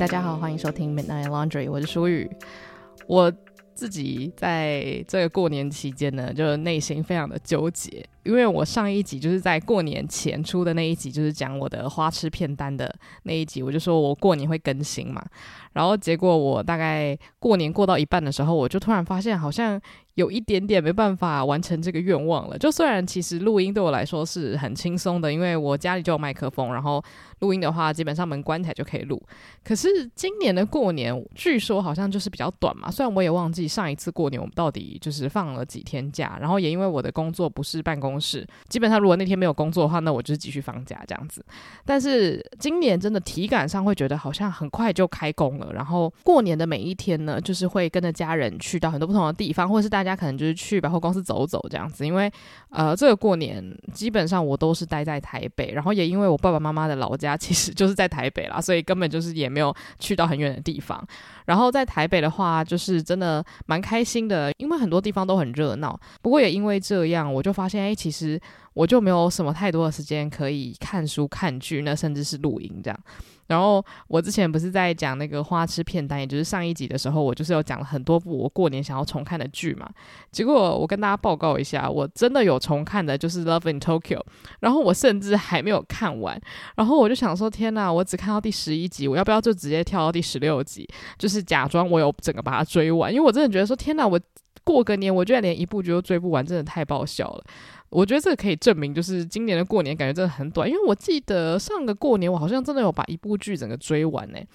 大家好，欢迎收听 Midnight Laundry，我是舒雨。我自己在这个过年期间呢，就内心非常的纠结，因为我上一集就是在过年前出的那一集，就是讲我的花痴片单的那一集，我就说我过年会更新嘛，然后结果我大概过年过到一半的时候，我就突然发现好像。有一点点没办法完成这个愿望了。就虽然其实录音对我来说是很轻松的，因为我家里就有麦克风，然后录音的话基本上门关起来就可以录。可是今年的过年据说好像就是比较短嘛，虽然我也忘记上一次过年我们到底就是放了几天假，然后也因为我的工作不是办公室，基本上如果那天没有工作的话，那我就是继续放假这样子。但是今年真的体感上会觉得好像很快就开工了，然后过年的每一天呢，就是会跟着家人去到很多不同的地方，或者是大家。大家可能就是去百货公司走走这样子，因为呃，这个过年基本上我都是待在台北，然后也因为我爸爸妈妈的老家其实就是在台北啦，所以根本就是也没有去到很远的地方。然后在台北的话，就是真的蛮开心的，因为很多地方都很热闹。不过也因为这样，我就发现，哎，其实我就没有什么太多的时间可以看书、看剧，那甚至是录音这样。然后我之前不是在讲那个花痴片单，也就是上一集的时候，我就是有讲了很多部我过年想要重看的剧嘛。结果我跟大家报告一下，我真的有重看的，就是《Love in Tokyo》，然后我甚至还没有看完。然后我就想说，天哪，我只看到第十一集，我要不要就直接跳到第十六集，就是假装我有整个把它追完？因为我真的觉得说，天哪，我过个年，我居然连一部剧都追不完，真的太爆笑了。我觉得这个可以证明，就是今年的过年感觉真的很短，因为我记得上个过年我好像真的有把一部剧整个追完诶。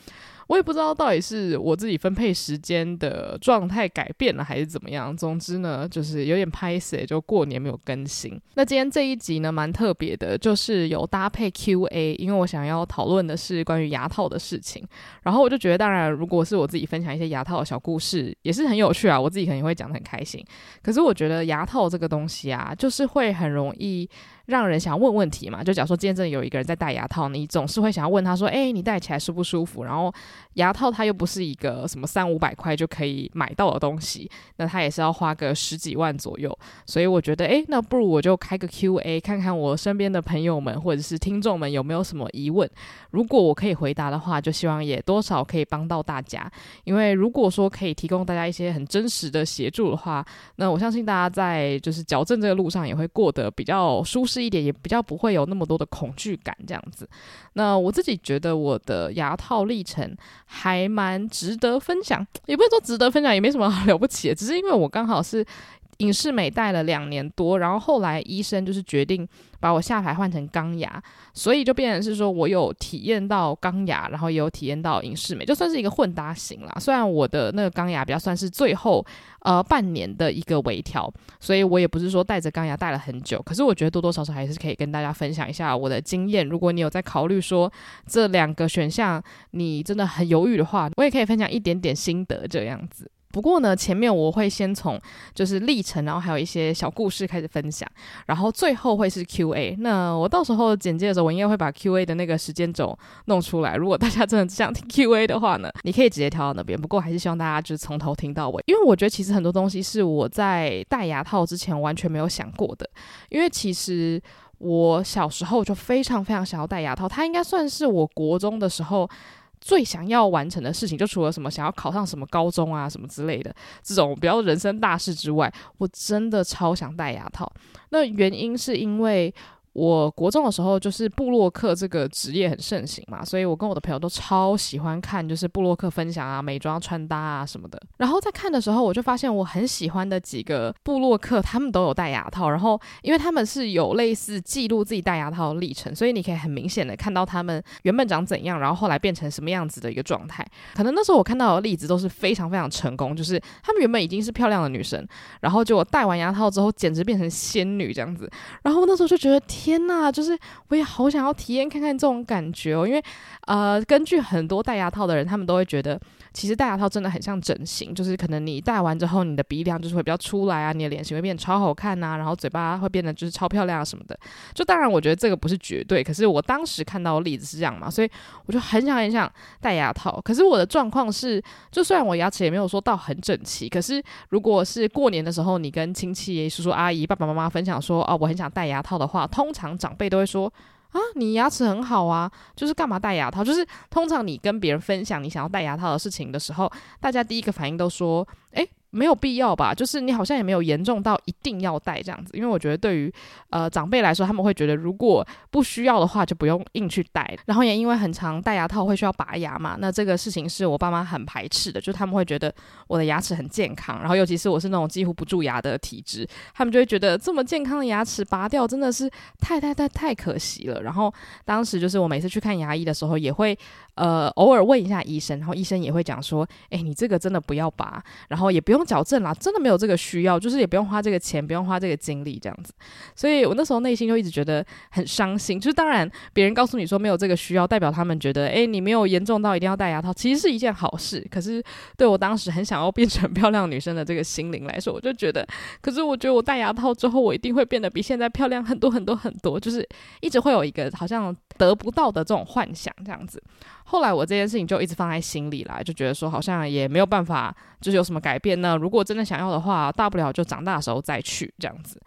我也不知道到底是我自己分配时间的状态改变了还是怎么样。总之呢，就是有点拍谢，就过年没有更新。那今天这一集呢，蛮特别的，就是有搭配 Q&A，因为我想要讨论的是关于牙套的事情。然后我就觉得，当然，如果是我自己分享一些牙套的小故事，也是很有趣啊，我自己肯定会讲得很开心。可是我觉得牙套这个东西啊，就是会很容易。让人想要问问题嘛？就假如说今天真的有一个人在戴牙套，你总是会想要问他说：“诶，你戴起来舒不舒服？”然后牙套它又不是一个什么三五百块就可以买到的东西，那它也是要花个十几万左右。所以我觉得，诶，那不如我就开个 Q&A，看看我身边的朋友们或者是听众们有没有什么疑问。如果我可以回答的话，就希望也多少可以帮到大家。因为如果说可以提供大家一些很真实的协助的话，那我相信大家在就是矫正这个路上也会过得比较舒适。这一点也比较不会有那么多的恐惧感，这样子。那我自己觉得我的牙套历程还蛮值得分享，也不是说值得分享，也没什么 了不起，只是因为我刚好是。隐适美戴了两年多，然后后来医生就是决定把我下排换成钢牙，所以就变成是说我有体验到钢牙，然后也有体验到隐适美，就算是一个混搭型啦。虽然我的那个钢牙比较算是最后呃半年的一个微调，所以我也不是说戴着钢牙戴了很久，可是我觉得多多少少还是可以跟大家分享一下我的经验。如果你有在考虑说这两个选项你真的很犹豫的话，我也可以分享一点点心得这样子。不过呢，前面我会先从就是历程，然后还有一些小故事开始分享，然后最后会是 Q&A。那我到时候简介的时候，我应该会把 Q&A 的那个时间轴弄出来。如果大家真的只想听 Q&A 的话呢，你可以直接跳到那边。不过还是希望大家就是从头听到尾，因为我觉得其实很多东西是我在戴牙套之前完全没有想过的。因为其实我小时候就非常非常想要戴牙套，它应该算是我国中的时候。最想要完成的事情，就除了什么想要考上什么高中啊什么之类的这种比较人生大事之外，我真的超想戴牙套。那原因是因为。我国中的时候，就是布洛克这个职业很盛行嘛，所以我跟我的朋友都超喜欢看，就是布洛克分享啊、美妆穿搭啊什么的。然后在看的时候，我就发现我很喜欢的几个布洛克，他们都有戴牙套。然后因为他们是有类似记录自己戴牙套的历程，所以你可以很明显的看到他们原本长怎样，然后后来变成什么样子的一个状态。可能那时候我看到的例子都是非常非常成功，就是他们原本已经是漂亮的女生，然后就我戴完牙套之后，简直变成仙女这样子。然后那时候就觉得。天呐，就是我也好想要体验看看这种感觉哦，因为呃，根据很多戴牙套的人，他们都会觉得，其实戴牙套真的很像整形，就是可能你戴完之后，你的鼻梁就是会比较出来啊，你的脸型会变超好看呐，然后嘴巴会变得就是超漂亮啊什么的。就当然，我觉得这个不是绝对，可是我当时看到的例子是这样嘛，所以我就很想很想戴牙套。可是我的状况是，就虽然我牙齿也没有说到很整齐，可是如果是过年的时候，你跟亲戚、叔叔阿姨、爸爸妈妈分享说，哦，我很想戴牙套的话，通常长辈都会说：“啊，你牙齿很好啊，就是干嘛戴牙套？就是通常你跟别人分享你想要戴牙套的事情的时候，大家第一个反应都说，诶。没有必要吧，就是你好像也没有严重到一定要戴这样子，因为我觉得对于呃长辈来说，他们会觉得如果不需要的话，就不用硬去戴。然后也因为很常戴牙套会需要拔牙嘛，那这个事情是我爸妈很排斥的，就他们会觉得我的牙齿很健康，然后尤其是我是那种几乎不蛀牙的体质，他们就会觉得这么健康的牙齿拔掉真的是太太太太可惜了。然后当时就是我每次去看牙医的时候，也会呃偶尔问一下医生，然后医生也会讲说，哎，你这个真的不要拔，然后也不用。矫正啦，真的没有这个需要，就是也不用花这个钱，不用花这个精力这样子。所以我那时候内心就一直觉得很伤心。就是当然，别人告诉你说没有这个需要，代表他们觉得，诶，你没有严重到一定要戴牙套，其实是一件好事。可是对我当时很想要变成漂亮女生的这个心灵来说，我就觉得，可是我觉得我戴牙套之后，我一定会变得比现在漂亮很多很多很多，就是一直会有一个好像得不到的这种幻想这样子。后来我这件事情就一直放在心里来，就觉得说好像也没有办法，就是有什么改变呢？如果真的想要的话，大不了就长大的时候再去这样子。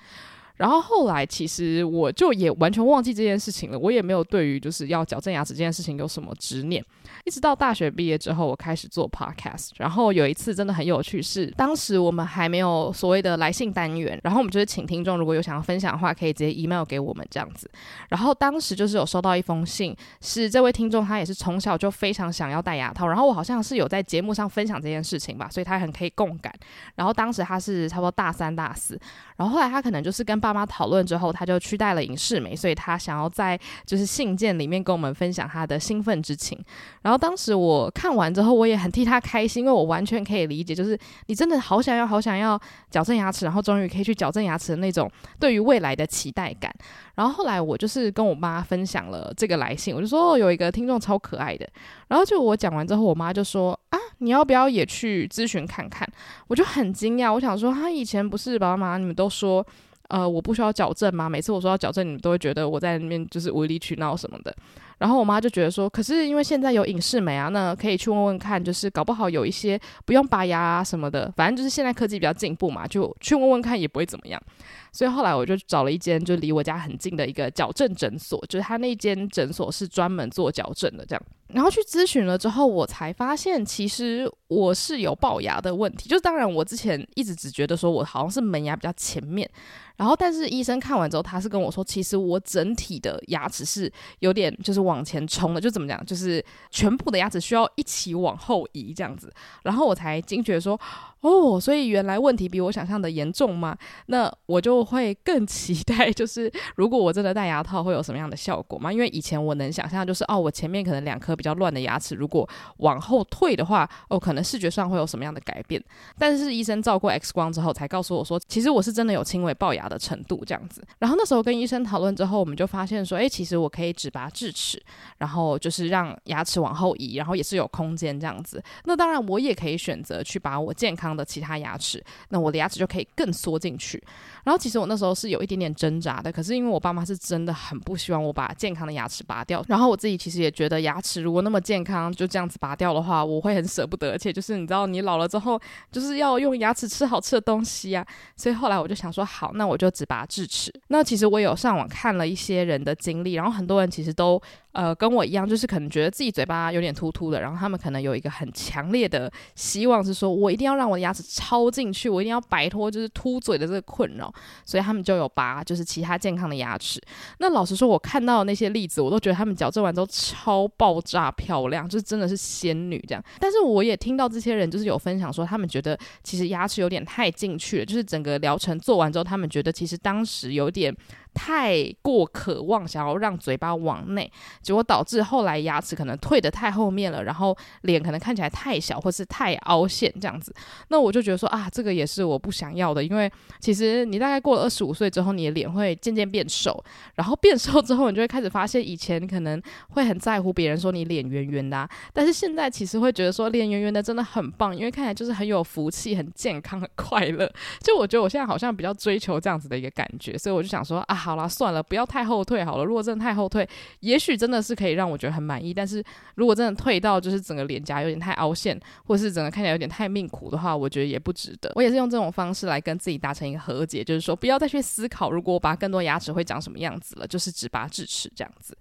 然后后来其实我就也完全忘记这件事情了，我也没有对于就是要矫正牙齿这件事情有什么执念。一直到大学毕业之后，我开始做 podcast。然后有一次真的很有趣，是当时我们还没有所谓的来信单元，然后我们就是请听众如果有想要分享的话，可以直接 email 给我们这样子。然后当时就是有收到一封信，是这位听众他也是从小就非常想要戴牙套，然后我好像是有在节目上分享这件事情吧，所以他很可以共感。然后当时他是差不多大三大四，然后后来他可能就是跟爸妈讨论之后，他就去戴了影视美，所以他想要在就是信件里面跟我们分享他的兴奋之情，然后。当时我看完之后，我也很替他开心，因为我完全可以理解，就是你真的好想要、好想要矫正牙齿，然后终于可以去矫正牙齿的那种对于未来的期待感。然后后来我就是跟我妈分享了这个来信，我就说，有一个听众超可爱的。然后就我讲完之后，我妈就说啊，你要不要也去咨询看看？我就很惊讶，我想说，他以前不是爸爸妈妈你们都说，呃，我不需要矫正吗？每次我说要矫正，你们都会觉得我在那边就是无理取闹什么的。然后我妈就觉得说，可是因为现在有隐适美啊，那可以去问问看，就是搞不好有一些不用拔牙啊什么的，反正就是现在科技比较进步嘛，就去问问看也不会怎么样。所以后来我就找了一间就离我家很近的一个矫正诊所，就是他那间诊所是专门做矫正的这样。然后去咨询了之后，我才发现其实我是有龅牙的问题，就是当然我之前一直只觉得说我好像是门牙比较前面。然后，但是医生看完之后，他是跟我说，其实我整体的牙齿是有点就是往前冲的，就怎么讲，就是全部的牙齿需要一起往后移这样子。然后我才惊觉说，哦，所以原来问题比我想象的严重吗？那我就会更期待，就是如果我真的戴牙套会有什么样的效果吗？因为以前我能想象就是，哦，我前面可能两颗比较乱的牙齿，如果往后退的话，哦，可能视觉上会有什么样的改变。但是医生照过 X 光之后，才告诉我说，其实我是真的有轻微龅牙的程度这样子，然后那时候跟医生讨论之后，我们就发现说，诶，其实我可以只拔智齿，然后就是让牙齿往后移，然后也是有空间这样子。那当然，我也可以选择去把我健康的其他牙齿，那我的牙齿就可以更缩进去。然后其实我那时候是有一点点挣扎的，可是因为我爸妈是真的很不希望我把健康的牙齿拔掉，然后我自己其实也觉得牙齿如果那么健康，就这样子拔掉的话，我会很舍不得，而且就是你知道，你老了之后就是要用牙齿吃好吃的东西啊，所以后来我就想说，好，那我就只拔智齿。那其实我有上网看了一些人的经历，然后很多人其实都。呃，跟我一样，就是可能觉得自己嘴巴有点突突的，然后他们可能有一个很强烈的希望，是说我一定要让我的牙齿超进去，我一定要摆脱就是凸嘴的这个困扰，所以他们就有拔就是其他健康的牙齿。那老实说，我看到的那些例子，我都觉得他们矫正完之后超爆炸漂亮，就真的是仙女这样。但是我也听到这些人就是有分享说，他们觉得其实牙齿有点太进去了，就是整个疗程做完之后，他们觉得其实当时有点。太过渴望想要让嘴巴往内，结果导致后来牙齿可能退得太后面了，然后脸可能看起来太小，或是太凹陷这样子。那我就觉得说啊，这个也是我不想要的，因为其实你大概过了二十五岁之后，你的脸会渐渐变瘦，然后变瘦之后，你就会开始发现以前可能会很在乎别人说你脸圆圆的啊，但是现在其实会觉得说脸圆圆的真的很棒，因为看起来就是很有福气、很健康、很快乐。就我觉得我现在好像比较追求这样子的一个感觉，所以我就想说啊。好啦，算了，不要太后退好了。如果真的太后退，也许真的是可以让我觉得很满意。但是如果真的退到就是整个脸颊有点太凹陷，或是整个看起来有点太命苦的话，我觉得也不值得。我也是用这种方式来跟自己达成一个和解，就是说不要再去思考，如果我拔更多牙齿会长什么样子了，就是只拔智齿这样子。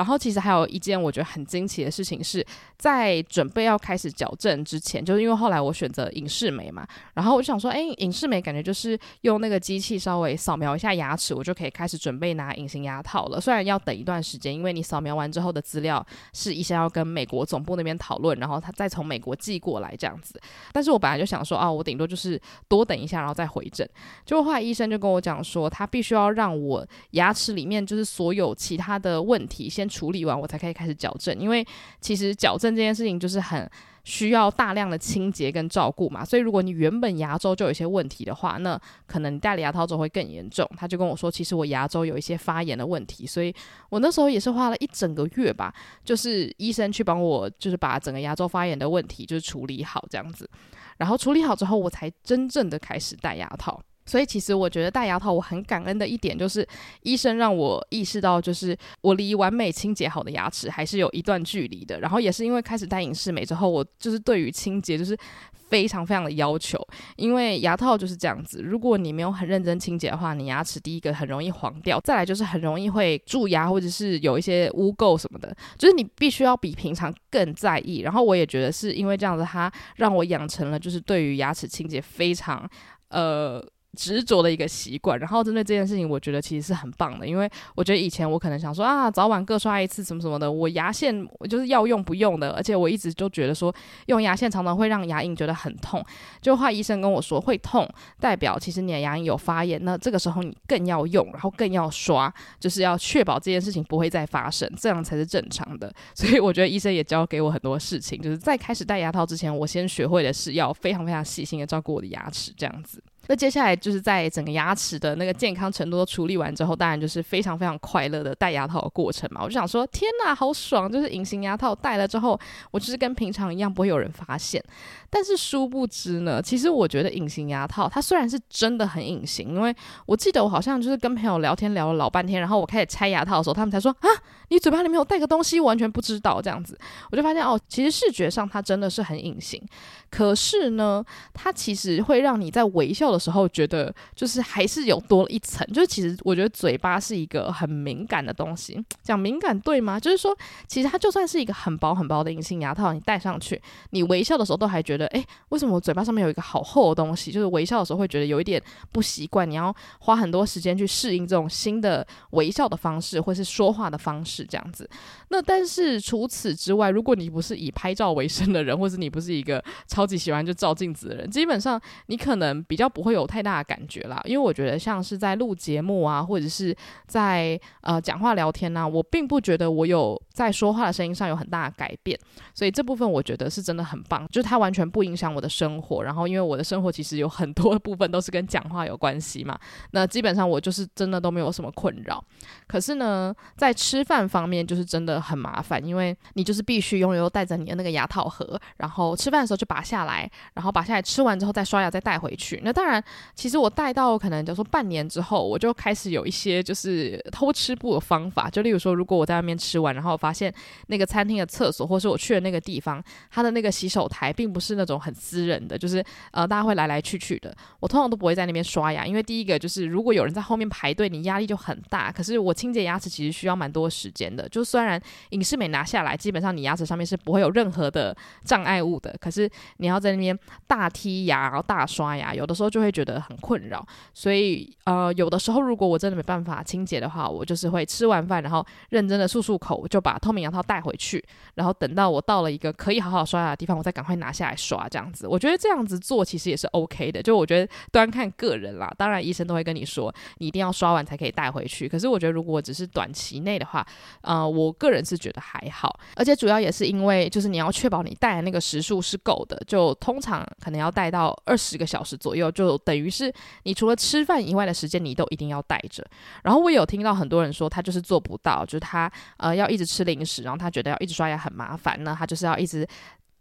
然后其实还有一件我觉得很惊奇的事情是，在准备要开始矫正之前，就是因为后来我选择隐适美嘛，然后我就想说，哎，隐适美感觉就是用那个机器稍微扫描一下牙齿，我就可以开始准备拿隐形牙套了。虽然要等一段时间，因为你扫描完之后的资料是医生要跟美国总部那边讨论，然后他再从美国寄过来这样子。但是我本来就想说，啊，我顶多就是多等一下，然后再回诊。结果后来医生就跟我讲说，他必须要让我牙齿里面就是所有其他的问题先。处理完我才可以开始矫正，因为其实矫正这件事情就是很需要大量的清洁跟照顾嘛，所以如果你原本牙周就有一些问题的话，那可能你戴了牙套之后会更严重。他就跟我说，其实我牙周有一些发炎的问题，所以我那时候也是花了一整个月吧，就是医生去帮我，就是把整个牙周发炎的问题就是处理好这样子，然后处理好之后，我才真正的开始戴牙套。所以其实我觉得戴牙套我很感恩的一点就是，医生让我意识到，就是我离完美清洁好的牙齿还是有一段距离的。然后也是因为开始戴隐适美之后，我就是对于清洁就是非常非常的要求，因为牙套就是这样子，如果你没有很认真清洁的话，你牙齿第一个很容易黄掉，再来就是很容易会蛀牙或者是有一些污垢什么的，就是你必须要比平常更在意。然后我也觉得是因为这样子，它让我养成了就是对于牙齿清洁非常呃。执着的一个习惯，然后针对这件事情，我觉得其实是很棒的，因为我觉得以前我可能想说啊，早晚各刷一次什么什么的，我牙线我就是要用不用的，而且我一直就觉得说用牙线常常会让牙龈觉得很痛，就话医生跟我说会痛，代表其实你的牙龈有发炎，那这个时候你更要用，然后更要刷，就是要确保这件事情不会再发生，这样才是正常的。所以我觉得医生也教给我很多事情，就是在开始戴牙套之前，我先学会的是要非常非常细心的照顾我的牙齿，这样子。那接下来就是在整个牙齿的那个健康程度都处理完之后，当然就是非常非常快乐的戴牙套的过程嘛。我就想说，天哪，好爽！就是隐形牙套戴了之后，我就是跟平常一样，不会有人发现。但是殊不知呢，其实我觉得隐形牙套它虽然是真的很隐形，因为我记得我好像就是跟朋友聊天聊了老半天，然后我开始拆牙套的时候，他们才说啊，你嘴巴里面有带个东西，完全不知道这样子。我就发现哦，其实视觉上它真的是很隐形，可是呢，它其实会让你在微笑的时候觉得就是还是有多了一层，就是其实我觉得嘴巴是一个很敏感的东西，讲敏感对吗？就是说，其实它就算是一个很薄很薄的隐形牙套，你戴上去，你微笑的时候都还觉得，诶，为什么我嘴巴上面有一个好厚的东西？就是微笑的时候会觉得有一点不习惯，你要花很多时间去适应这种新的微笑的方式，或是说话的方式这样子。那但是除此之外，如果你不是以拍照为生的人，或是你不是一个超级喜欢就照镜子的人，基本上你可能比较不会有太大的感觉啦。因为我觉得像是在录节目啊，或者是在呃讲话聊天呐、我并不觉得我有在说话的声音上有很大的改变，所以这部分我觉得是真的很棒，就是它完全不影响我的生活。然后因为我的生活其实有很多部分都是跟讲话有关系嘛，那基本上我就是真的都没有什么困扰。可是呢，在吃饭方面就是真的。很麻烦，因为你就是必须拥有带着你的那个牙套盒，然后吃饭的时候就拔下来，然后拔下来吃完之后再刷牙再带回去。那当然，其实我带到可能就说半年之后，我就开始有一些就是偷吃布的方法。就例如说，如果我在外面吃完，然后发现那个餐厅的厕所，或是我去的那个地方，它的那个洗手台并不是那种很私人的，就是呃大家会来来去去的，我通常都不会在那边刷牙，因为第一个就是如果有人在后面排队，你压力就很大。可是我清洁牙齿其实需要蛮多时间的，就虽然。隐适美拿下来，基本上你牙齿上面是不会有任何的障碍物的。可是你要在那边大剔牙，然后大刷牙，有的时候就会觉得很困扰。所以呃，有的时候如果我真的没办法清洁的话，我就是会吃完饭，然后认真的漱漱口，就把透明牙套带回去，然后等到我到了一个可以好好刷牙的地方，我再赶快拿下来刷。这样子，我觉得这样子做其实也是 OK 的。就我觉得端看个人啦，当然医生都会跟你说，你一定要刷完才可以带回去。可是我觉得如果只是短期内的话，呃，我个人是觉得还好，而且主要也是因为，就是你要确保你带的那个时数是够的，就通常可能要带到二十个小时左右，就等于是你除了吃饭以外的时间，你都一定要带着。然后我有听到很多人说，他就是做不到，就是他呃要一直吃零食，然后他觉得要一直刷牙很麻烦呢，他就是要一直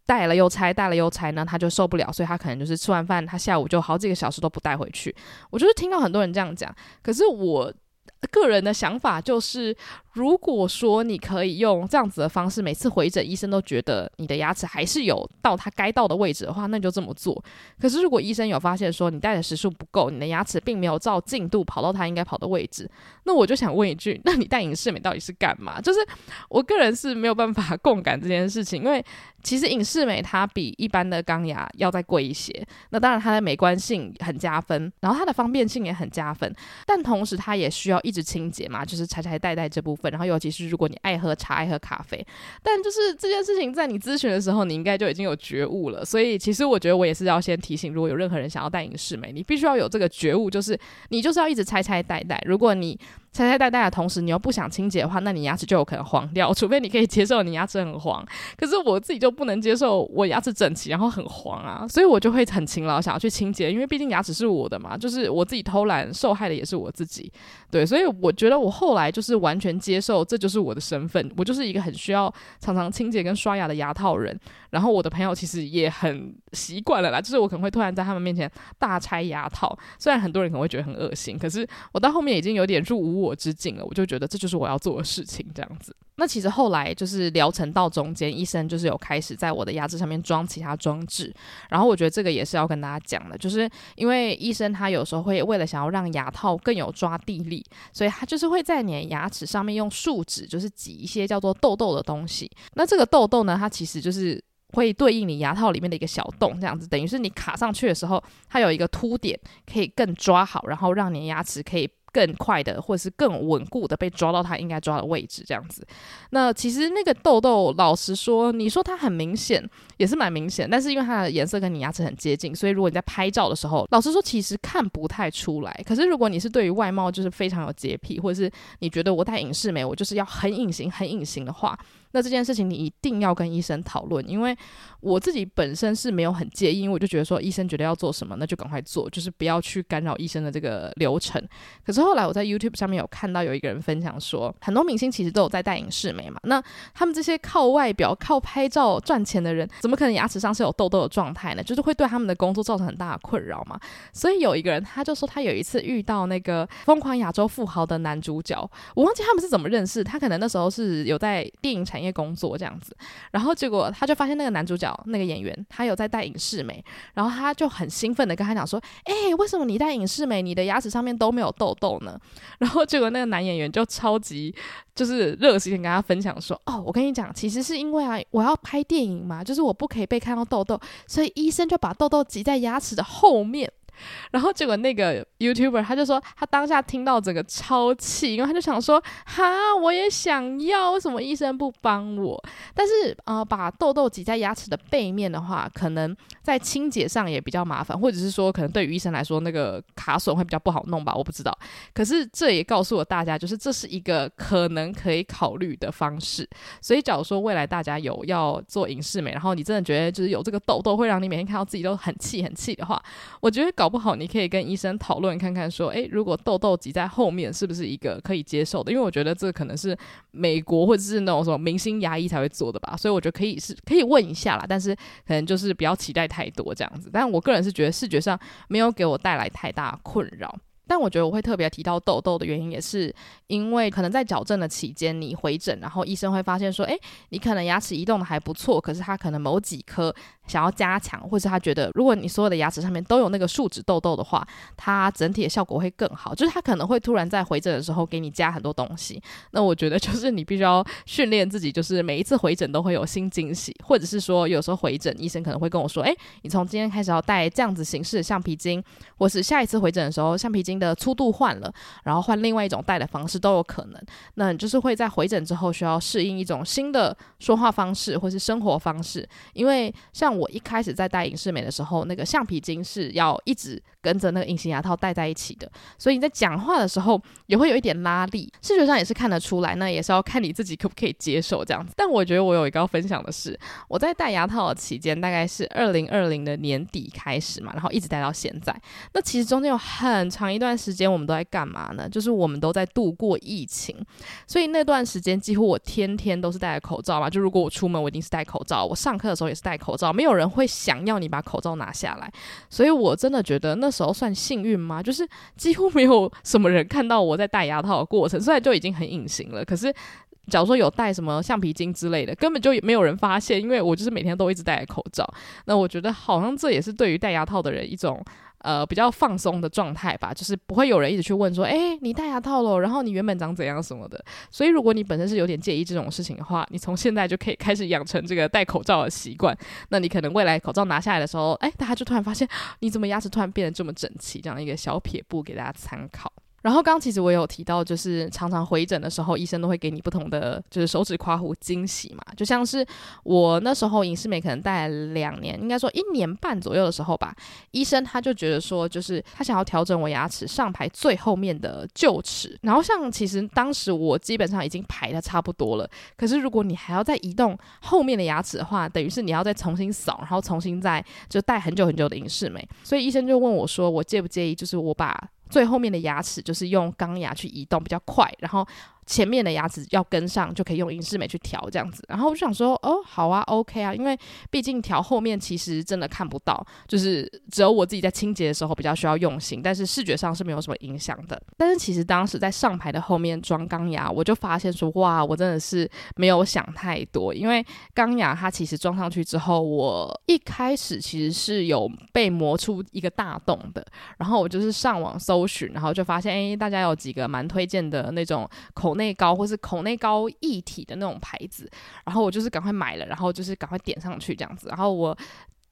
带了又拆，带了又拆呢，他就受不了，所以他可能就是吃完饭，他下午就好几个小时都不带回去。我就是听到很多人这样讲，可是我。个人的想法就是，如果说你可以用这样子的方式，每次回诊医生都觉得你的牙齿还是有到它该到的位置的话，那就这么做。可是如果医生有发现说你戴的时数不够，你的牙齿并没有照进度跑到它应该跑的位置，那我就想问一句，那你戴隐适美到底是干嘛？就是我个人是没有办法共感这件事情，因为其实隐适美它比一般的钢牙要再贵一些。那当然它的美观性很加分，然后它的方便性也很加分，但同时它也需要一直清洁嘛，就是拆拆戴戴这部分。然后尤其是如果你爱喝茶、爱喝咖啡，但就是这件事情在你咨询的时候，你应该就已经有觉悟了。所以其实我觉得我也是要先提醒，如果有任何人想要戴隐适美，你必须要有这个觉悟，就是你就是要一直拆拆带带。如果你拆拆戴戴的同时，你又不想清洁的话，那你牙齿就有可能黄掉。除非你可以接受你牙齿很黄，可是我自己就不能接受我牙齿整齐然后很黄啊，所以我就会很勤劳想要去清洁，因为毕竟牙齿是我的嘛，就是我自己偷懒受害的也是我自己。对，所以我觉得我后来就是完全接受，这就是我的身份，我就是一个很需要常常清洁跟刷牙的牙套人。然后我的朋友其实也很习惯了啦，就是我可能会突然在他们面前大拆牙套，虽然很多人可能会觉得很恶心，可是我到后面已经有点入无我之境了，我就觉得这就是我要做的事情，这样子。那其实后来就是疗程到中间，医生就是有开始在我的牙齿上面装其他装置，然后我觉得这个也是要跟大家讲的，就是因为医生他有时候会为了想要让牙套更有抓地力，所以他就是会在你的牙齿上面用树脂，就是挤一些叫做痘痘的东西。那这个痘痘呢，它其实就是。会对应你牙套里面的一个小洞，这样子等于是你卡上去的时候，它有一个凸点，可以更抓好，然后让你牙齿可以更快的或者是更稳固的被抓到它应该抓的位置，这样子。那其实那个痘痘，老实说，你说它很明显，也是蛮明显，但是因为它的颜色跟你牙齿很接近，所以如果你在拍照的时候，老实说其实看不太出来。可是如果你是对于外貌就是非常有洁癖，或者是你觉得我戴隐适美，我就是要很隐形、很隐形的话。那这件事情你一定要跟医生讨论，因为我自己本身是没有很介意，因为我就觉得说医生觉得要做什么，那就赶快做，就是不要去干扰医生的这个流程。可是后来我在 YouTube 上面有看到有一个人分享说，很多明星其实都有在戴影视美嘛，那他们这些靠外表、靠拍照赚钱的人，怎么可能牙齿上是有痘痘的状态呢？就是会对他们的工作造成很大的困扰嘛。所以有一个人他就说，他有一次遇到那个《疯狂亚洲富豪》的男主角，我忘记他们是怎么认识，他可能那时候是有在电影产业工作这样子，然后结果他就发现那个男主角那个演员他有在戴隐适美，然后他就很兴奋的跟他讲说：“哎、为什么你戴隐适美，你的牙齿上面都没有痘痘呢？” 然后结果那个男演员就超级就是热心跟他分享说：“哦，我跟你讲，其实是因为啊，我要拍电影嘛，就是我不可以被看到痘痘，所以医生就把痘痘挤在牙齿的后面。”然后结果那个 YouTuber 他就说，他当下听到整个超气，因为他就想说，哈，我也想要，为什么医生不帮我？但是呃，把痘痘挤在牙齿的背面的话，可能在清洁上也比较麻烦，或者是说，可能对于医生来说，那个卡损会比较不好弄吧，我不知道。可是这也告诉了大家，就是这是一个可能可以考虑的方式。所以，假如说未来大家有要做影视美，然后你真的觉得就是有这个痘痘会让你每天看到自己都很气很气的话，我觉得搞。不好，你可以跟医生讨论看看，说，诶，如果痘痘挤在后面，是不是一个可以接受的？因为我觉得这可能是美国或者是那种什么明星牙医才会做的吧，所以我觉得可以是可以问一下啦，但是可能就是不要期待太太多这样子。但我个人是觉得视觉上没有给我带来太大困扰。但我觉得我会特别提到痘痘的原因，也是因为可能在矫正的期间，你回诊，然后医生会发现说，诶，你可能牙齿移动的还不错，可是他可能某几颗想要加强，或是他觉得，如果你所有的牙齿上面都有那个树脂痘痘的话，它整体的效果会更好。就是他可能会突然在回诊的时候给你加很多东西。那我觉得就是你必须要训练自己，就是每一次回诊都会有新惊喜，或者是说有时候回诊医生可能会跟我说，诶，你从今天开始要戴这样子形式的橡皮筋，或是下一次回诊的时候橡皮筋的粗度换了，然后换另外一种戴的方式都有可能。那你就是会在回诊之后需要适应一种新的说话方式或是生活方式。因为像我一开始在戴隐适美的时候，那个橡皮筋是要一直跟着那个隐形牙套戴在一起的，所以你在讲话的时候也会有一点拉力，视觉上也是看得出来。那也是要看你自己可不可以接受这样子。但我觉得我有一个要分享的是，我在戴牙套的期间大概是二零二零的年底开始嘛，然后一直戴到现在。那其实中间有很长一段。那段时间我们都在干嘛呢？就是我们都在度过疫情，所以那段时间几乎我天天都是戴着口罩嘛。就如果我出门，我一定是戴口罩；我上课的时候也是戴口罩。没有人会想要你把口罩拿下来，所以我真的觉得那时候算幸运吗？就是几乎没有什么人看到我在戴牙套的过程，虽然就已经很隐形了，可是。假如说有带什么橡皮筋之类的，根本就没有人发现，因为我就是每天都一直戴着口罩。那我觉得好像这也是对于戴牙套的人一种呃比较放松的状态吧，就是不会有人一直去问说，哎，你戴牙套了，然后你原本长怎样什么的。所以如果你本身是有点介意这种事情的话，你从现在就可以开始养成这个戴口罩的习惯。那你可能未来口罩拿下来的时候，哎，大家就突然发现你怎么牙齿突然变得这么整齐，这样一个小撇步给大家参考。然后刚其实我有提到，就是常常回诊的时候，医生都会给你不同的就是手指夸胡惊喜嘛。就像是我那时候隐适美可能戴两年，应该说一年半左右的时候吧，医生他就觉得说，就是他想要调整我牙齿上排最后面的臼齿。然后像其实当时我基本上已经排的差不多了，可是如果你还要再移动后面的牙齿的话，等于是你要再重新扫，然后重新再就戴很久很久的隐适美。所以医生就问我说，我介不介意，就是我把。最后面的牙齿就是用钢牙去移动比较快，然后。前面的牙齿要跟上，就可以用隐适美去调这样子。然后我就想说，哦，好啊，OK 啊，因为毕竟调后面其实真的看不到，就是只有我自己在清洁的时候比较需要用心，但是视觉上是没有什么影响的。但是其实当时在上排的后面装钢牙，我就发现说，哇，我真的是没有想太多，因为钢牙它其实装上去之后，我一开始其实是有被磨出一个大洞的。然后我就是上网搜寻，然后就发现，哎，大家有几个蛮推荐的那种口内膏或是口内膏一体的那种牌子，然后我就是赶快买了，然后就是赶快点上去这样子，然后我。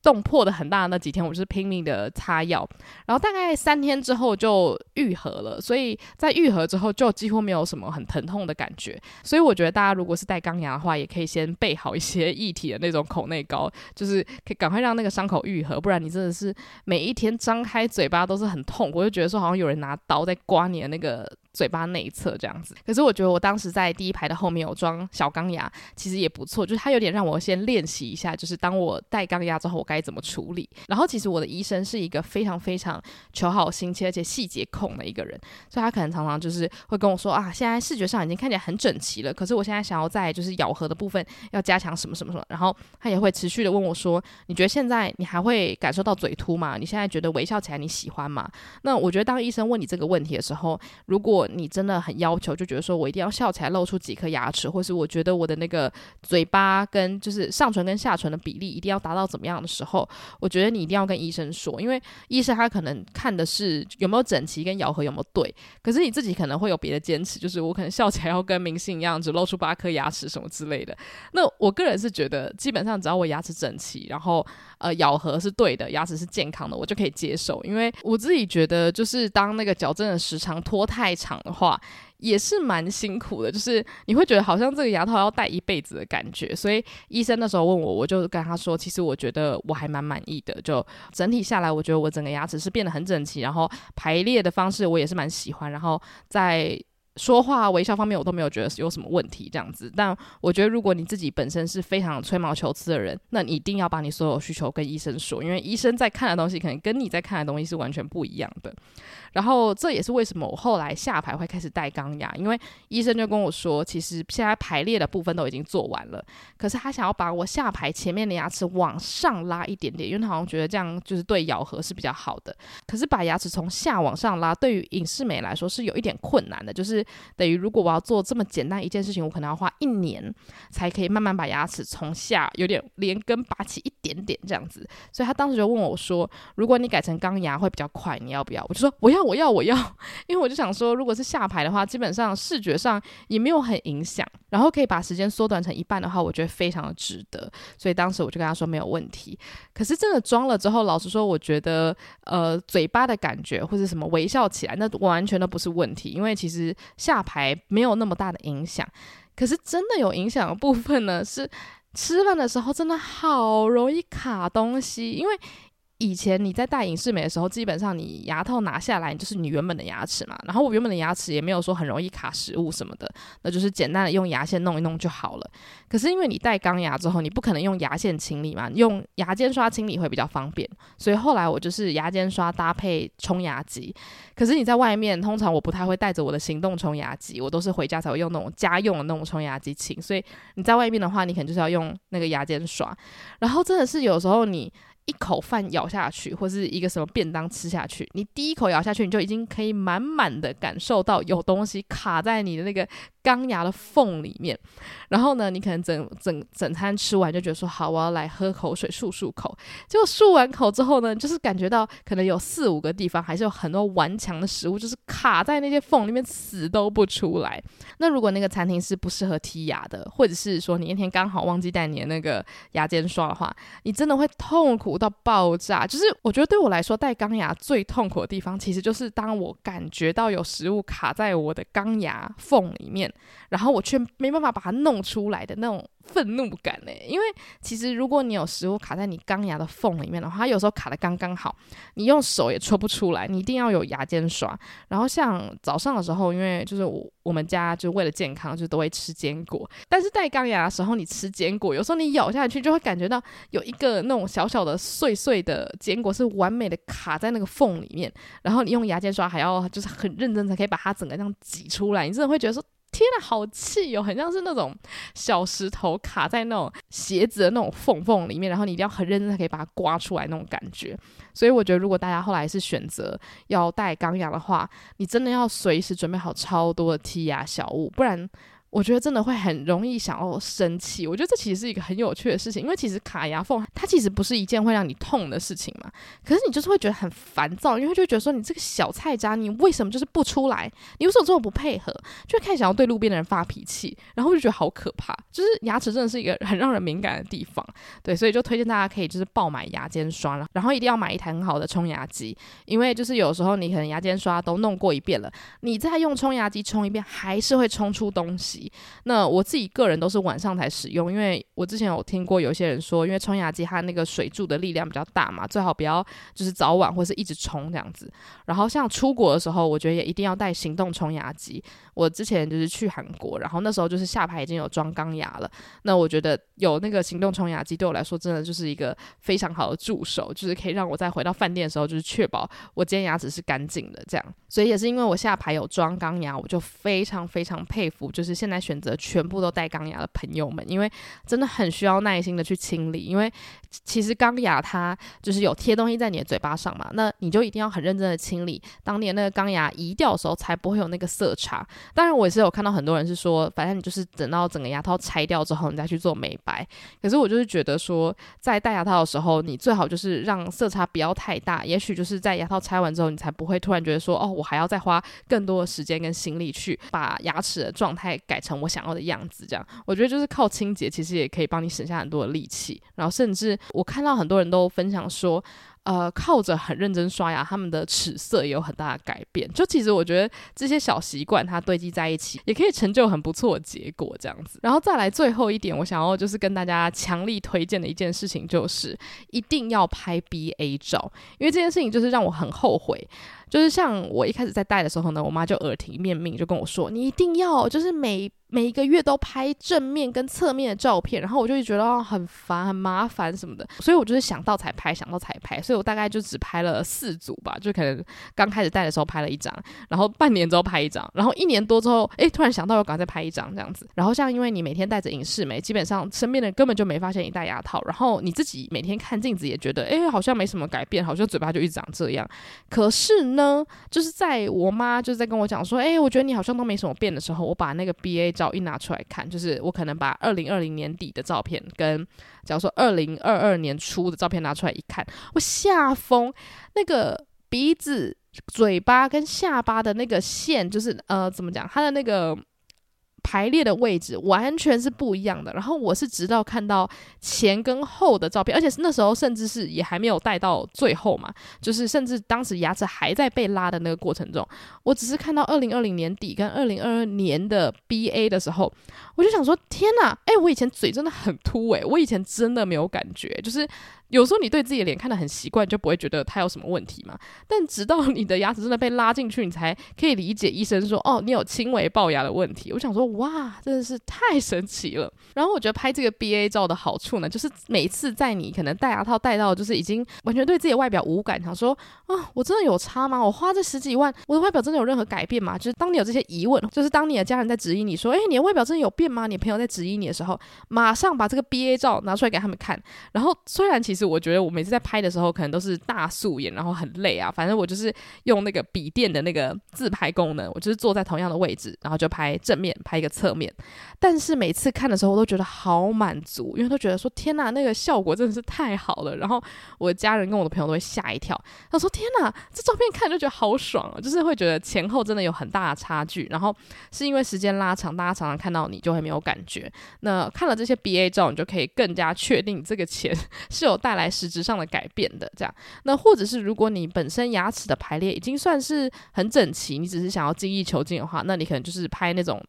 洞破的很大的那几天，我就是拼命的擦药，然后大概三天之后就愈合了，所以在愈合之后就几乎没有什么很疼痛的感觉。所以我觉得大家如果是戴钢牙的话，也可以先备好一些液体的那种口内膏，就是可以赶快让那个伤口愈合，不然你真的是每一天张开嘴巴都是很痛，我就觉得说好像有人拿刀在刮你的那个。嘴巴内侧这样子，可是我觉得我当时在第一排的后面有装小钢牙，其实也不错，就是它有点让我先练习一下，就是当我戴钢牙之后我该怎么处理。然后其实我的医生是一个非常非常求好心切而且细节控的一个人，所以他可能常常就是会跟我说啊，现在视觉上已经看起来很整齐了，可是我现在想要在就是咬合的部分要加强什么什么什么，然后他也会持续的问我说，你觉得现在你还会感受到嘴凸吗？你现在觉得微笑起来你喜欢吗？那我觉得当医生问你这个问题的时候，如果你真的很要求，就觉得说我一定要笑起来露出几颗牙齿，或是我觉得我的那个嘴巴跟就是上唇跟下唇的比例一定要达到怎么样的时候，我觉得你一定要跟医生说，因为医生他可能看的是有没有整齐跟咬合有没有对，可是你自己可能会有别的坚持，就是我可能笑起来要跟明星一样，只露出八颗牙齿什么之类的。那我个人是觉得，基本上只要我牙齿整齐，然后呃咬合是对的，牙齿是健康的，我就可以接受。因为我自己觉得，就是当那个矫正的时长拖太长的话。也是蛮辛苦的，就是你会觉得好像这个牙套要戴一辈子的感觉，所以医生那时候问我，我就跟他说，其实我觉得我还蛮满意的，就整体下来，我觉得我整个牙齿是变得很整齐，然后排列的方式我也是蛮喜欢，然后在。说话微笑方面我都没有觉得有什么问题这样子，但我觉得如果你自己本身是非常吹毛求疵的人，那你一定要把你所有需求跟医生说，因为医生在看的东西可能跟你在看的东西是完全不一样的。然后这也是为什么我后来下排会开始戴钢牙，因为医生就跟我说，其实现在排列的部分都已经做完了，可是他想要把我下排前面的牙齿往上拉一点点，因为他好像觉得这样就是对咬合是比较好的。可是把牙齿从下往上拉，对于隐适美来说是有一点困难的，就是。等于如果我要做这么简单一件事情，我可能要花一年才可以慢慢把牙齿从下有点连根拔起一点点这样子。所以他当时就问我说：“如果你改成钢牙会比较快，你要不要？”我就说：“我要，我要，我要。”因为我就想说，如果是下排的话，基本上视觉上也没有很影响，然后可以把时间缩短成一半的话，我觉得非常的值得。所以当时我就跟他说没有问题。可是真的装了之后，老实说，我觉得呃嘴巴的感觉或者什么微笑起来，那完全都不是问题，因为其实下排。没有那么大的影响，可是真的有影响的部分呢，是吃饭的时候真的好容易卡东西，因为以前你在戴隐适美的时候，基本上你牙套拿下来就是你原本的牙齿嘛。然后我原本的牙齿也没有说很容易卡食物什么的，那就是简单的用牙线弄一弄就好了。可是因为你戴钢牙之后，你不可能用牙线清理嘛，用牙间刷清理会比较方便。所以后来我就是牙间刷搭配冲牙机。可是你在外面，通常我不太会带着我的行动冲牙机，我都是回家才会用那种家用的那种冲牙机清。所以你在外面的话，你可能就是要用那个牙间刷。然后真的是有时候你。一口饭咬下去，或是一个什么便当吃下去，你第一口咬下去，你就已经可以满满的感受到有东西卡在你的那个钢牙的缝里面。然后呢，你可能整整整餐吃完就觉得说好，我要来喝口水漱漱口。结果漱完口之后呢，就是感觉到可能有四五个地方还是有很多顽强的食物，就是卡在那些缝里面死都不出来。那如果那个餐厅是不适合剔牙的，或者是说你那天刚好忘记带你的那个牙间刷的话，你真的会痛苦到爆炸，就是我觉得对我来说，带钢牙最痛苦的地方，其实就是当我感觉到有食物卡在我的钢牙缝里面，然后我却没办法把它弄出来的那种。愤怒感呢？因为其实如果你有食物卡在你钢牙的缝里面的话，它有时候卡得刚刚好，你用手也戳不出来，你一定要有牙间刷。然后像早上的时候，因为就是我我们家就为了健康，就都会吃坚果。但是戴钢牙的时候，你吃坚果，有时候你咬下去就会感觉到有一个那种小小的碎碎的坚果是完美的卡在那个缝里面，然后你用牙间刷还要就是很认真才可以把它整个这样挤出来，你真的会觉得说。天呐，好气哦！很像是那种小石头卡在那种鞋子的那种缝缝里面，然后你一定要很认真才可以把它刮出来那种感觉。所以我觉得，如果大家后来是选择要戴钢牙的话，你真的要随时准备好超多的剔牙小物，不然。我觉得真的会很容易想要生气。我觉得这其实是一个很有趣的事情，因为其实卡牙缝它其实不是一件会让你痛的事情嘛。可是你就是会觉得很烦躁，因为就觉得说你这个小菜渣，你为什么就是不出来？你为什么这么不配合？就开始想要对路边的人发脾气，然后就觉得好可怕。就是牙齿真的是一个很让人敏感的地方，对，所以就推荐大家可以就是爆买牙间刷了，然后一定要买一台很好的冲牙机，因为就是有时候你可能牙间刷都弄过一遍了，你再用冲牙机冲一遍，还是会冲出东西。那我自己个人都是晚上才使用，因为我之前有听过有些人说，因为冲牙机它那个水柱的力量比较大嘛，最好不要就是早晚或是一直冲这样子。然后像出国的时候，我觉得也一定要带行动冲牙机。我之前就是去韩国，然后那时候就是下排已经有装钢牙了，那我觉得有那个行动冲牙机对我来说真的就是一个非常好的助手，就是可以让我在回到饭店的时候就是确保我今天牙齿是干净的这样。所以也是因为我下排有装钢牙，我就非常非常佩服，就是现在选择全部都戴钢牙的朋友们，因为真的很需要耐心的去清理，因为其实钢牙它就是有贴东西在你的嘴巴上嘛，那你就一定要很认真的清理，当你的那个钢牙移掉的时候，才不会有那个色差。当然，我也是有看到很多人是说，反正你就是等到整个牙套拆掉之后，你再去做美白。可是我就是觉得说，在戴牙套的时候，你最好就是让色差不要太大，也许就是在牙套拆完之后，你才不会突然觉得说，哦。我还要再花更多的时间跟心力去把牙齿的状态改成我想要的样子，这样我觉得就是靠清洁，其实也可以帮你省下很多的力气。然后甚至我看到很多人都分享说，呃，靠着很认真刷牙，他们的齿色也有很大的改变。就其实我觉得这些小习惯它堆积在一起，也可以成就很不错的结果，这样子。然后再来最后一点，我想要就是跟大家强力推荐的一件事情，就是一定要拍 BA 照，因为这件事情就是让我很后悔。就是像我一开始在戴的时候呢，我妈就耳提面命，就跟我说：“你一定要就是每每一个月都拍正面跟侧面的照片。”然后我就觉得很烦、很麻烦什么的，所以我就是想到才拍，想到才拍。所以我大概就只拍了四组吧，就可能刚开始戴的时候拍了一张，然后半年之后拍一张，然后一年多之后，哎，突然想到要赶快再拍一张这样子。然后像因为你每天戴着隐适美，基本上身边的人根本就没发现你戴牙套，然后你自己每天看镜子也觉得，哎，好像没什么改变，好像嘴巴就一直长这样。可是，呢就是在我妈就在跟我讲说，哎、我觉得你好像都没什么变的时候，我把那个 BA 照一拿出来看，就是我可能把二零二零年底的照片跟假如说二零二二年初的照片拿出来一看，我吓疯，那个鼻子、嘴巴跟下巴的那个线，就是呃，怎么讲，它的那个。排列的位置完全是不一样的。然后我是直到看到前跟后的照片，而且是那时候甚至是也还没有戴到最后嘛，就是甚至当时牙齿还在被拉的那个过程中，我只是看到二零二零年底跟二零二二年的 BA 的时候，我就想说天哪，哎，我以前嘴真的很凸诶，我以前真的没有感觉，就是有时候你对自己的脸看得很习惯，就不会觉得它有什么问题嘛。但直到你的牙齿真的被拉进去，你才可以理解医生说：“哦，你有轻微龅牙的问题。”我想说：“哇，真的是太神奇了。”然后我觉得拍这个 BA 照的好处呢，就是每次在你可能戴牙套戴到就是已经完全对自己的外表无感，想说：“啊，我真的有差吗？我花这十几万，我的外表真的有任何改变吗？”就是当你有这些疑问，就是当你的家人在质疑你说：“诶，你的外表真的有变吗？”你朋友在质疑你的时候，马上把这个 BA 照拿出来给他们看。然后虽然其实我觉得我每次在拍的时候可能都是大素颜，然后很累啊。反正我就是用那个笔电的那个自拍功能，我就是坐在同样的位置，然后就拍正面，拍一个侧面。但是每次看的时候，我都觉得好满足，因为都觉得说天哪，那个效果真的是太好了。然后我家人跟我的朋友都会吓一跳，他说天哪，这照片看就觉得好爽啊，就是会觉得前后真的有很大的差距。然后是因为时间拉长，大家常常看到你就会没有感觉。那看了这些 BA 照，你就可以更加确定这个钱 是有带来实质上的改变的，这样，那或者是如果你本身牙齿的排列已经算是很整齐，你只是想要精益求精的话，那你可能就是拍那种。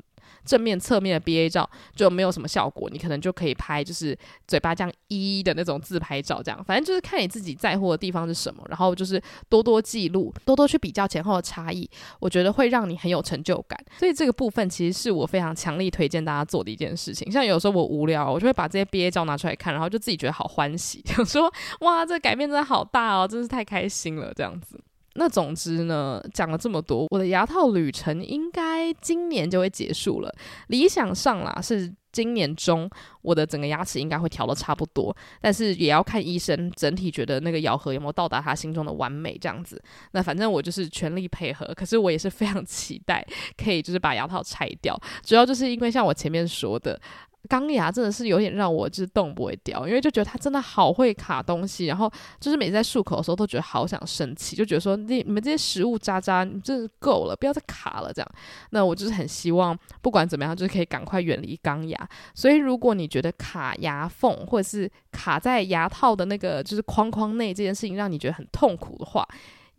正面、侧面的 BA 照就没有什么效果，你可能就可以拍就是嘴巴这样一的那种自拍照，这样反正就是看你自己在乎的地方是什么，然后就是多多记录，多多去比较前后的差异，我觉得会让你很有成就感。所以这个部分其实是我非常强力推荐大家做的一件事情。像有时候我无聊，我就会把这些 BA 照拿出来看，然后就自己觉得好欢喜，想说哇，这改变真的好大哦，真是太开心了，这样子。那总之呢，讲了这么多，我的牙套旅程应该今年就会结束了。理想上啦，是今年中我的整个牙齿应该会调得差不多，但是也要看医生整体觉得那个咬合有没有到达他心中的完美这样子。那反正我就是全力配合，可是我也是非常期待可以就是把牙套拆掉，主要就是因为像我前面说的。钢牙真的是有点让我就是动不会掉，因为就觉得它真的好会卡东西，然后就是每次在漱口的时候都觉得好想生气，就觉得说你你们这些食物渣渣，你真是够了，不要再卡了这样。那我就是很希望不管怎么样，就是可以赶快远离钢牙。所以如果你觉得卡牙缝或者是卡在牙套的那个就是框框内这件事情让你觉得很痛苦的话，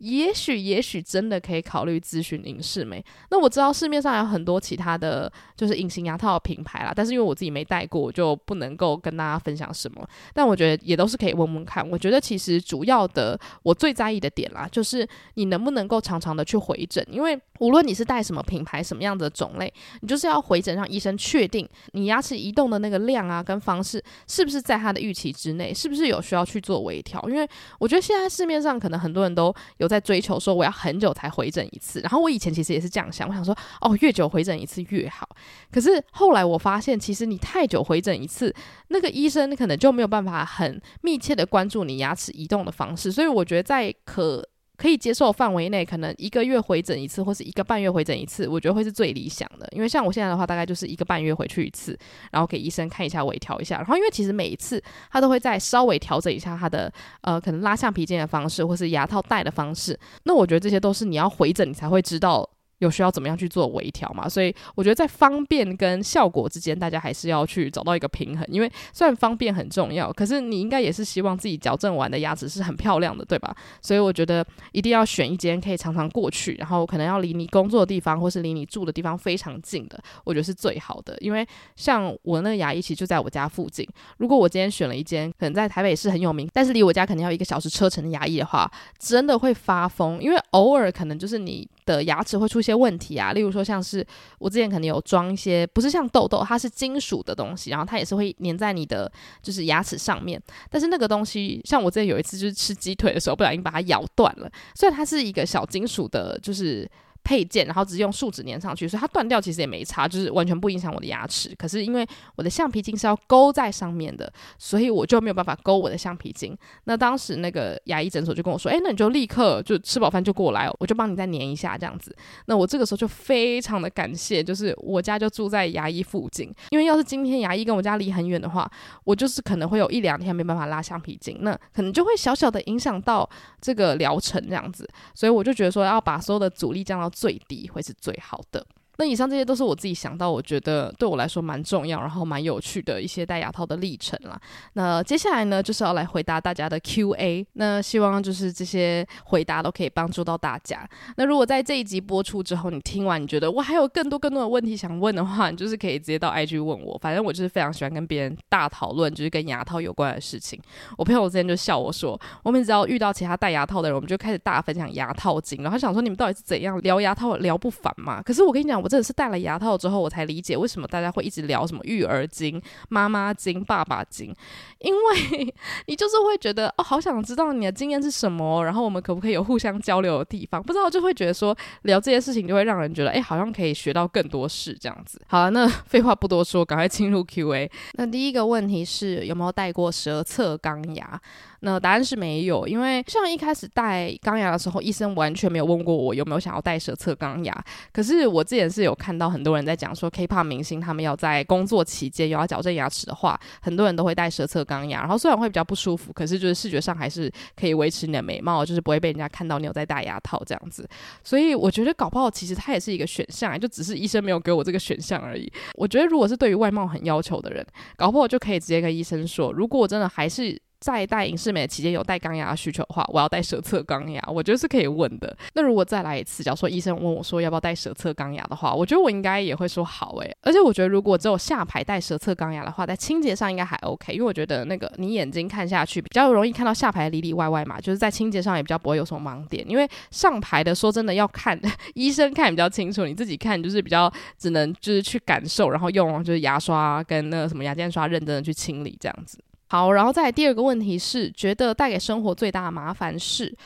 也许，也许真的可以考虑咨询隐适美。那我知道市面上有很多其他的就是隐形牙套的品牌啦，但是因为我自己没戴过，我就不能够跟大家分享什么。但我觉得也都是可以问问看。我觉得其实主要的，我最在意的点啦，就是你能不能够常常的去回诊，因为无论你是戴什么品牌、什么样的种类，你就是要回诊让医生确定你牙齿移动的那个量啊跟方式是不是在他的预期之内，是不是有需要去做微调。因为我觉得现在市面上可能很多人都有。在追求说我要很久才回诊一次，然后我以前其实也是这样想，我想说哦，越久回诊一次越好。可是后来我发现，其实你太久回诊一次，那个医生可能就没有办法很密切的关注你牙齿移动的方式，所以我觉得在可。可以接受范围内，可能一个月回诊一次，或是一个半月回诊一次，我觉得会是最理想的。因为像我现在的话，大概就是一个半月回去一次，然后给医生看一下，微调一下。然后因为其实每一次他都会再稍微调整一下他的呃，可能拉橡皮筋的方式，或是牙套戴的方式。那我觉得这些都是你要回诊，你才会知道。有需要怎么样去做微调嘛？所以我觉得在方便跟效果之间，大家还是要去找到一个平衡。因为虽然方便很重要，可是你应该也是希望自己矫正完的牙齿是很漂亮的，对吧？所以我觉得一定要选一间可以常常过去，然后可能要离你工作的地方或是离你住的地方非常近的，我觉得是最好的。因为像我那个牙医其实就在我家附近，如果我今天选了一间可能在台北市很有名，但是离我家可能要一个小时车程的牙医的话，真的会发疯，因为偶尔可能就是你的牙齿会出现。问题啊，例如说像是我之前可能有装一些，不是像痘痘，它是金属的东西，然后它也是会粘在你的就是牙齿上面。但是那个东西，像我之前有一次就是吃鸡腿的时候，不小心把它咬断了。所以它是一个小金属的，就是。配件，然后直接用树脂粘上去，所以它断掉其实也没差，就是完全不影响我的牙齿。可是因为我的橡皮筋是要勾在上面的，所以我就没有办法勾我的橡皮筋。那当时那个牙医诊所就跟我说：“诶，那你就立刻就吃饱饭就过来，我就帮你再粘一下这样子。”那我这个时候就非常的感谢，就是我家就住在牙医附近，因为要是今天牙医跟我家离很远的话，我就是可能会有一两天没办法拉橡皮筋，那可能就会小小的影响到这个疗程这样子。所以我就觉得说要把所有的阻力降到最低会是最好的。那以上这些都是我自己想到，我觉得对我来说蛮重要，然后蛮有趣的一些戴牙套的历程啦。那接下来呢，就是要来回答大家的 Q&A。那希望就是这些回答都可以帮助到大家。那如果在这一集播出之后，你听完你觉得我还有更多更多的问题想问的话，你就是可以直接到 IG 问我。反正我就是非常喜欢跟别人大讨论，就是跟牙套有关的事情。我朋友之前就笑我说，我们只要遇到其他戴牙套的人，我们就开始大分享牙套经，然后想说你们到底是怎样聊牙套聊不烦嘛？可是我跟你讲，我真的是戴了牙套之后，我才理解为什么大家会一直聊什么育儿经、妈妈经、爸爸经，因为你就是会觉得哦，好想知道你的经验是什么，然后我们可不可以有互相交流的地方？不知道就会觉得说聊这些事情就会让人觉得哎，好像可以学到更多事这样子。好了，那废话不多说，赶快进入 Q&A。那第一个问题是有没有戴过舌侧钢牙？那答案是没有，因为像一开始戴钢牙的时候，医生完全没有问过我有没有想要戴舌侧钢牙。可是我之前是有看到很多人在讲说，K-pop 明星他们要在工作期间有要矫正牙齿的话，很多人都会戴舌侧钢牙。然后虽然会比较不舒服，可是就是视觉上还是可以维持你的美貌，就是不会被人家看到你有在戴牙套这样子。所以我觉得搞不好其实它也是一个选项，就只是医生没有给我这个选项而已。我觉得如果是对于外貌很要求的人，搞不好就可以直接跟医生说，如果我真的还是。在戴隐适美期间有戴钢牙的需求的话，我要戴舌侧钢牙，我觉得是可以问的。那如果再来一次，假如说医生问我说要不要戴舌侧钢牙的话，我觉得我应该也会说好诶。而且我觉得如果只有下排戴舌侧钢牙的话，在清洁上应该还 OK，因为我觉得那个你眼睛看下去比较容易看到下排里里外外嘛，就是在清洁上也比较不会有什么盲点。因为上排的说真的要看 医生看比较清楚，你自己看就是比较只能就是去感受，然后用就是牙刷跟那个什么牙间刷认真的去清理这样子。好，然后再来第二个问题是，觉得带给生活最大的麻烦是？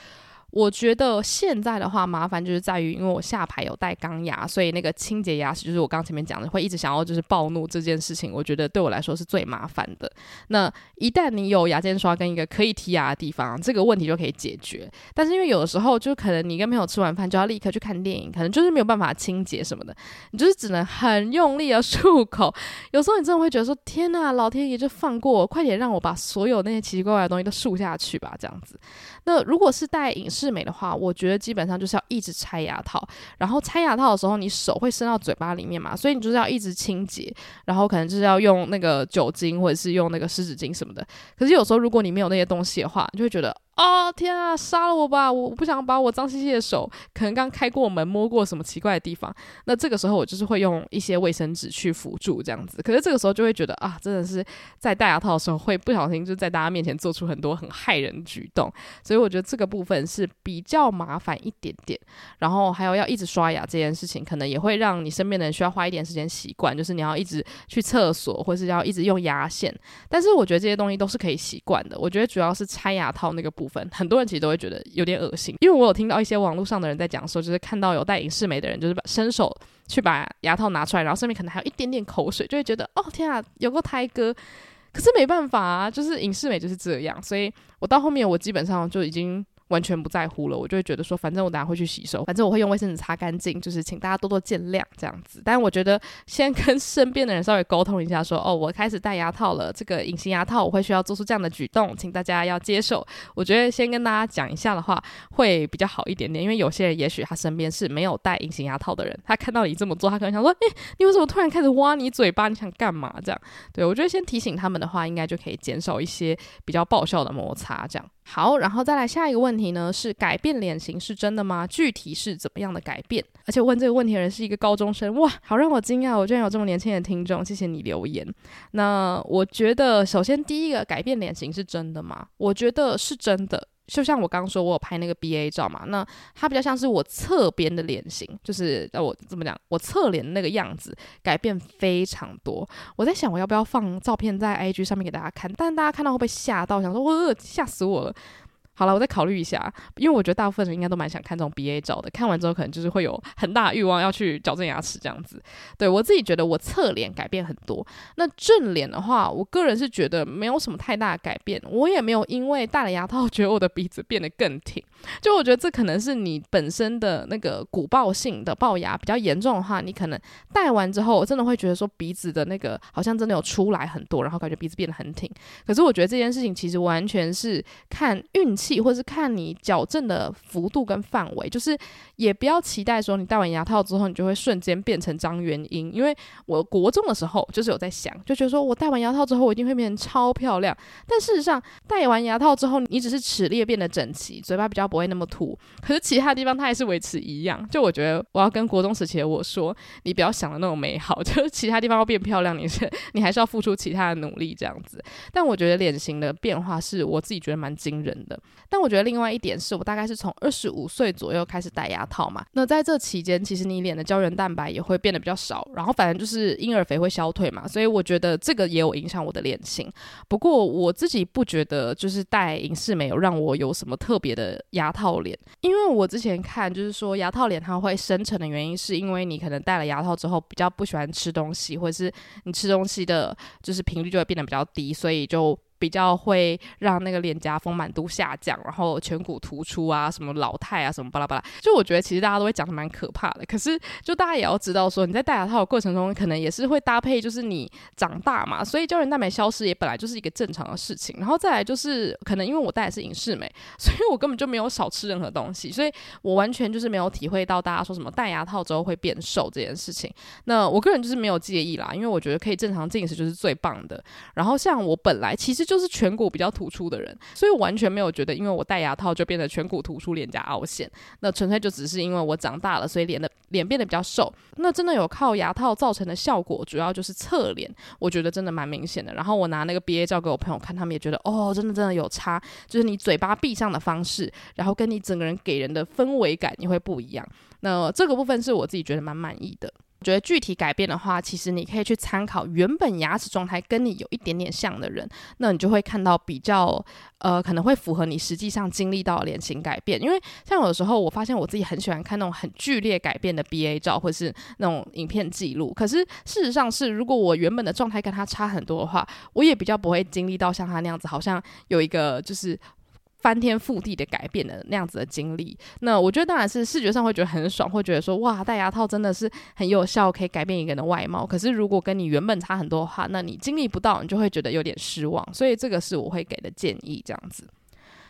我觉得现在的话，麻烦就是在于，因为我下排有带钢牙，所以那个清洁牙齿，就是我刚前面讲的，会一直想要就是暴怒这件事情，我觉得对我来说是最麻烦的。那一旦你有牙间刷跟一个可以剔牙的地方，这个问题就可以解决。但是因为有的时候，就可能你跟朋友吃完饭就要立刻去看电影，可能就是没有办法清洁什么的，你就是只能很用力的漱口。有时候你真的会觉得说：天呐，老天爷就放过我，快点让我把所有那些奇奇怪怪的东西都漱下去吧，这样子。那如果是戴隐治美的话，我觉得基本上就是要一直拆牙套，然后拆牙套的时候，你手会伸到嘴巴里面嘛，所以你就是要一直清洁，然后可能就是要用那个酒精或者是用那个湿纸巾什么的。可是有时候如果你没有那些东西的话，你就会觉得。哦天啊，杀了我吧！我不想把我脏兮兮的手，可能刚开过门，摸过什么奇怪的地方。那这个时候我就是会用一些卫生纸去辅助这样子。可是这个时候就会觉得啊，真的是在戴牙套的时候会不小心就在大家面前做出很多很害人举动。所以我觉得这个部分是比较麻烦一点点。然后还有要一直刷牙这件事情，可能也会让你身边的人需要花一点时间习惯，就是你要一直去厕所，或是要一直用牙线。但是我觉得这些东西都是可以习惯的。我觉得主要是拆牙套那个部。部分很多人其实都会觉得有点恶心，因为我有听到一些网络上的人在讲说，就是看到有戴隐适美的人，就是把伸手去把牙套拿出来，然后上面可能还有一点点口水，就会觉得哦天啊，有个胎哥。可是没办法啊，就是隐适美就是这样，所以我到后面我基本上就已经。完全不在乎了，我就会觉得说，反正我等下会去洗手，反正我会用卫生纸擦干净，就是请大家多多见谅这样子。但我觉得先跟身边的人稍微沟通一下说，说哦，我开始戴牙套了，这个隐形牙套我会需要做出这样的举动，请大家要接受。我觉得先跟大家讲一下的话，会比较好一点点，因为有些人也许他身边是没有戴隐形牙套的人，他看到你这么做，他可能想说，诶，你为什么突然开始挖你嘴巴？你想干嘛？这样，对，我觉得先提醒他们的话，应该就可以减少一些比较爆笑的摩擦，这样。好，然后再来下一个问题呢，是改变脸型是真的吗？具体是怎么样的改变？而且问这个问题的人是一个高中生，哇，好让我惊讶，我居然有这么年轻的听众，谢谢你留言。那我觉得，首先第一个改变脸型是真的吗？我觉得是真的。就像我刚刚说，我有拍那个 BA 照嘛，那它比较像是我侧边的脸型，就是呃，我怎么讲，我侧脸那个样子改变非常多。我在想，我要不要放照片在 IG 上面给大家看？但大家看到会被吓到？想说，呃，吓死我了。好了，我再考虑一下，因为我觉得大部分人应该都蛮想看这种 BA 照的。看完之后，可能就是会有很大欲望要去矫正牙齿这样子。对，我自己觉得，我侧脸改变很多。那正脸的话，我个人是觉得没有什么太大的改变。我也没有因为戴了牙套，觉得我的鼻子变得更挺。就我觉得这可能是你本身的那个鼓爆性的龅牙比较严重的话，你可能戴完之后，真的会觉得说鼻子的那个好像真的有出来很多，然后感觉鼻子变得很挺。可是我觉得这件事情其实完全是看运气。气，或是看你矫正的幅度跟范围，就是也不要期待说你戴完牙套之后，你就会瞬间变成张元英。因为我国中的时候就是有在想，就觉得说我戴完牙套之后，我一定会变成超漂亮。但事实上，戴完牙套之后，你只是齿列变得整齐，嘴巴比较不会那么凸，可是其他地方它还是维持一样。就我觉得，我要跟国中时期的我说，你不要想的那种美好，就是其他地方要变漂亮，你是你还是要付出其他的努力这样子。但我觉得脸型的变化是我自己觉得蛮惊人的。但我觉得另外一点是我大概是从二十五岁左右开始戴牙套嘛，那在这期间，其实你脸的胶原蛋白也会变得比较少，然后反正就是婴儿肥会消退嘛，所以我觉得这个也有影响我的脸型。不过我自己不觉得就是戴隐适美有让我有什么特别的牙套脸，因为我之前看就是说牙套脸它会生成的原因是因为你可能戴了牙套之后比较不喜欢吃东西，或者是你吃东西的就是频率就会变得比较低，所以就。比较会让那个脸颊丰满度下降，然后颧骨突出啊，什么老态啊，什么巴拉巴拉。就我觉得其实大家都会讲的蛮可怕的。可是就大家也要知道说，你在戴牙套的过程中，可能也是会搭配，就是你长大嘛，所以胶原蛋白消失也本来就是一个正常的事情。然后再来就是可能因为我戴的是隐适美，所以我根本就没有少吃任何东西，所以我完全就是没有体会到大家说什么戴牙套之后会变瘦这件事情。那我个人就是没有介意啦，因为我觉得可以正常进食就是最棒的。然后像我本来其实就。就是颧骨比较突出的人，所以我完全没有觉得，因为我戴牙套就变得颧骨突出、脸颊凹陷。那纯粹就只是因为我长大了，所以脸的脸变得比较瘦。那真的有靠牙套造成的效果，主要就是侧脸，我觉得真的蛮明显的。然后我拿那个 BA 照给我朋友看，他们也觉得哦，真的真的有差，就是你嘴巴闭上的方式，然后跟你整个人给人的氛围感也会不一样。那这个部分是我自己觉得蛮满意的。觉得具体改变的话，其实你可以去参考原本牙齿状态跟你有一点点像的人，那你就会看到比较呃可能会符合你实际上经历到脸型改变。因为像有的时候，我发现我自己很喜欢看那种很剧烈改变的 BA 照，或是那种影片记录。可是事实上是，如果我原本的状态跟他差很多的话，我也比较不会经历到像他那样子，好像有一个就是。翻天覆地的改变的那样子的经历，那我觉得当然是视觉上会觉得很爽，会觉得说哇，戴牙套真的是很有效，可以改变一个人的外貌。可是如果跟你原本差很多的话，那你经历不到，你就会觉得有点失望。所以这个是我会给的建议，这样子。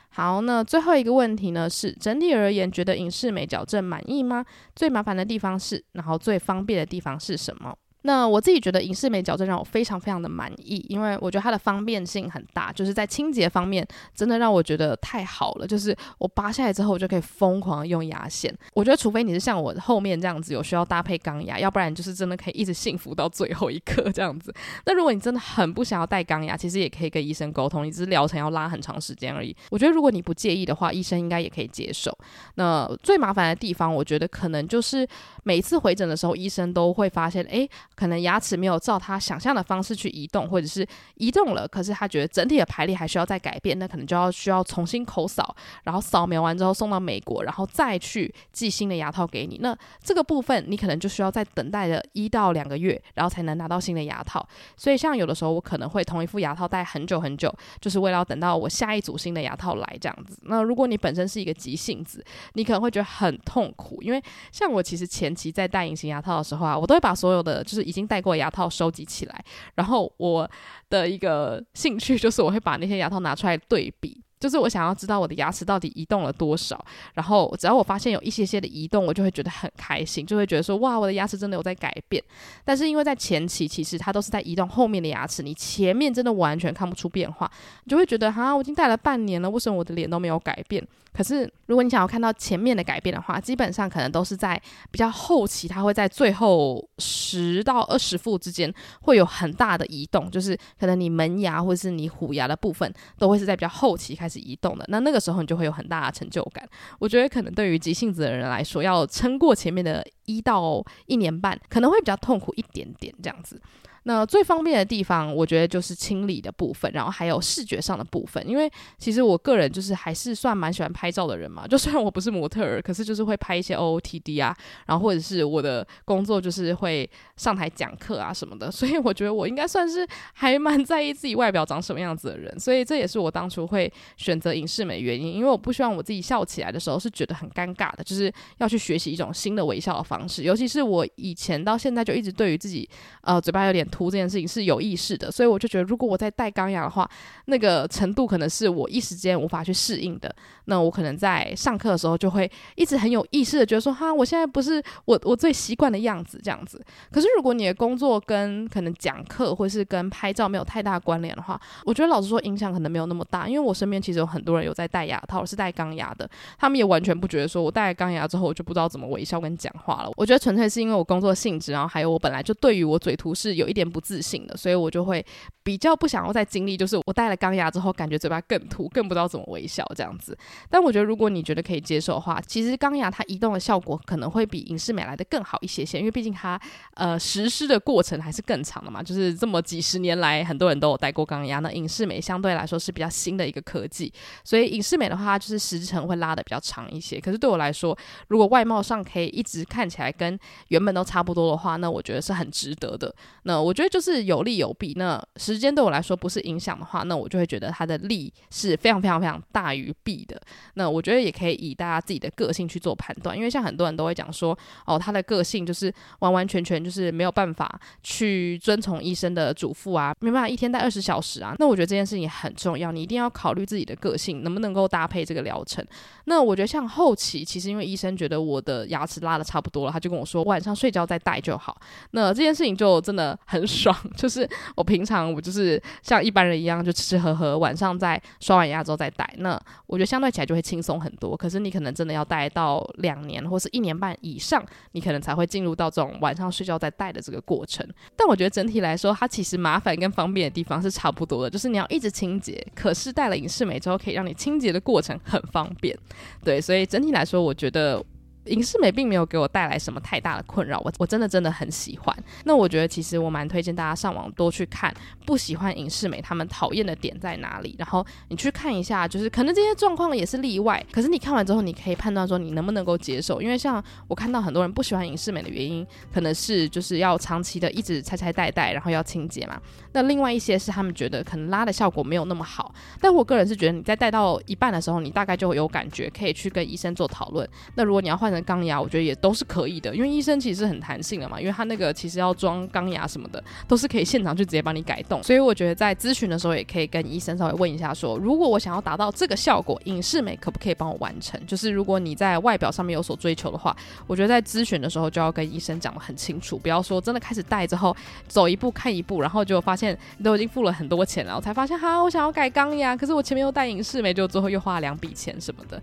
好，那最后一个问题呢是，整体而言觉得影视美矫正满意吗？最麻烦的地方是，然后最方便的地方是什么？那我自己觉得隐适美矫正让我非常非常的满意，因为我觉得它的方便性很大，就是在清洁方面真的让我觉得太好了。就是我拔下来之后，我就可以疯狂用牙线。我觉得除非你是像我后面这样子有需要搭配钢牙，要不然就是真的可以一直幸福到最后一刻这样子。那如果你真的很不想要戴钢牙，其实也可以跟医生沟通，你只是疗程要拉很长时间而已。我觉得如果你不介意的话，医生应该也可以接受。那最麻烦的地方，我觉得可能就是每次回诊的时候，医生都会发现，诶。可能牙齿没有照他想象的方式去移动，或者是移动了，可是他觉得整体的排列还需要再改变，那可能就要需要重新口扫，然后扫描完之后送到美国，然后再去寄新的牙套给你。那这个部分你可能就需要再等待的一到两个月，然后才能拿到新的牙套。所以像有的时候我可能会同一副牙套戴很久很久，就是为了要等到我下一组新的牙套来这样子。那如果你本身是一个急性子，你可能会觉得很痛苦，因为像我其实前期在戴隐形牙套的时候啊，我都会把所有的就是。已经戴过牙套收集起来，然后我的一个兴趣就是我会把那些牙套拿出来对比。就是我想要知道我的牙齿到底移动了多少，然后只要我发现有一些些的移动，我就会觉得很开心，就会觉得说哇，我的牙齿真的有在改变。但是因为在前期，其实它都是在移动后面的牙齿，你前面真的完全看不出变化，你就会觉得哈，我已经戴了半年了，为什么我的脸都没有改变？可是如果你想要看到前面的改变的话，基本上可能都是在比较后期，它会在最后十到二十副之间会有很大的移动，就是可能你门牙或者是你虎牙的部分都会是在比较后期开始。移动的，那那个时候你就会有很大的成就感。我觉得可能对于急性子的人来说，要撑过前面的一到一年半，可能会比较痛苦一点点这样子。那最方便的地方，我觉得就是清理的部分，然后还有视觉上的部分。因为其实我个人就是还是算蛮喜欢拍照的人嘛，就虽然我不是模特儿，可是就是会拍一些 OOTD 啊，然后或者是我的工作就是会上台讲课啊什么的，所以我觉得我应该算是还蛮在意自己外表长什么样子的人。所以这也是我当初会选择影视美原因，因为我不希望我自己笑起来的时候是觉得很尴尬的，就是要去学习一种新的微笑的方式。尤其是我以前到现在就一直对于自己呃嘴巴有点涂这件事情是有意识的，所以我就觉得，如果我再戴钢牙的话，那个程度可能是我一时间无法去适应的。那我可能在上课的时候就会一直很有意识的觉得说，哈，我现在不是我我最习惯的样子这样子。可是如果你的工作跟可能讲课或是跟拍照没有太大关联的话，我觉得老实说影响可能没有那么大，因为我身边其实有很多人有在戴牙套，是戴钢牙的，他们也完全不觉得说我戴了钢牙之后我就不知道怎么微笑跟讲话了。我觉得纯粹是因为我工作性质，然后还有我本来就对于我嘴涂是有一点不自信的，所以我就会比较不想要再经历，就是我戴了钢牙之后感觉嘴巴更凸，更不知道怎么微笑这样子。但我觉得如果你觉得可以接受的话，其实钢牙它移动的效果可能会比隐适美来的更好一些些，因为毕竟它呃实施的过程还是更长的嘛。就是这么几十年来，很多人都有戴过钢牙，那隐适美相对来说是比较新的一个科技，所以隐适美的话，就是时程会拉得比较长一些。可是对我来说，如果外貌上可以一直看起来跟原本都差不多的话，那我觉得是很值得的。那我觉得就是有利有弊。那时间对我来说不是影响的话，那我就会觉得它的利是非常非常非常大于弊的。那我觉得也可以以大家自己的个性去做判断，因为像很多人都会讲说，哦，他的个性就是完完全全就是没有办法去遵从医生的嘱咐啊，没办法一天戴二十小时啊。那我觉得这件事情很重要，你一定要考虑自己的个性能不能够搭配这个疗程。那我觉得像后期，其实因为医生觉得我的牙齿拉得差不多了，他就跟我说晚上睡觉再戴就好。那这件事情就真的很 爽，就是我平常我就是像一般人一样，就吃吃喝喝，晚上再刷完牙之后再戴。那我觉得相对起来就会轻松很多。可是你可能真的要戴到两年或是一年半以上，你可能才会进入到这种晚上睡觉再戴的这个过程。但我觉得整体来说，它其实麻烦跟方便的地方是差不多的，就是你要一直清洁。可是戴了隐适美之后，可以让你清洁的过程很方便。对，所以整体来说，我觉得。影视美并没有给我带来什么太大的困扰，我我真的真的很喜欢。那我觉得其实我蛮推荐大家上网多去看，不喜欢影视美他们讨厌的点在哪里，然后你去看一下，就是可能这些状况也是例外，可是你看完之后，你可以判断说你能不能够接受。因为像我看到很多人不喜欢影视美的原因，可能是就是要长期的一直拆拆戴戴，然后要清洁嘛。那另外一些是他们觉得可能拉的效果没有那么好，但我个人是觉得你在戴到一半的时候，你大概就有感觉，可以去跟医生做讨论。那如果你要换钢牙，我觉得也都是可以的，因为医生其实很弹性的嘛，因为他那个其实要装钢牙什么的，都是可以现场就直接帮你改动。所以我觉得在咨询的时候，也可以跟医生稍微问一下说，如果我想要达到这个效果，隐视美可不可以帮我完成？就是如果你在外表上面有所追求的话，我觉得在咨询的时候就要跟医生讲得很清楚，不要说真的开始戴之后走一步看一步，然后就发现你都已经付了很多钱了，我才发现哈，我想要改钢牙，可是我前面又戴隐视美，就最后又花了两笔钱什么的。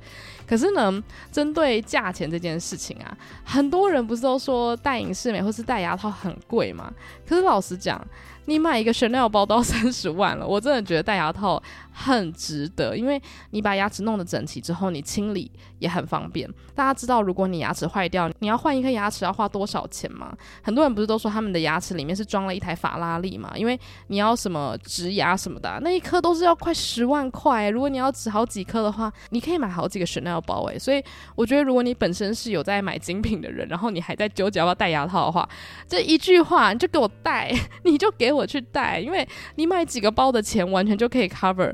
可是呢，针对价钱这件事情啊，很多人不是都说戴隐适美或是戴牙套很贵吗？可是老实讲，你买一个 Chanel 包都要三十万了，我真的觉得戴牙套很值得，因为你把牙齿弄得整齐之后，你清理也很方便。大家知道，如果你牙齿坏掉，你要换一颗牙齿要花多少钱吗？很多人不是都说他们的牙齿里面是装了一台法拉利吗？因为你要什么植牙什么的，那一颗都是要快十万块。如果你要植好几颗的话，你可以买好几个 Chanel 包诶。所以我觉得，如果你本身是有在买精品的人，然后你还在纠结要不要戴牙套的话，这一句话你就给我戴，你就给我去戴，因为你买几个包的钱完全就可以 cover。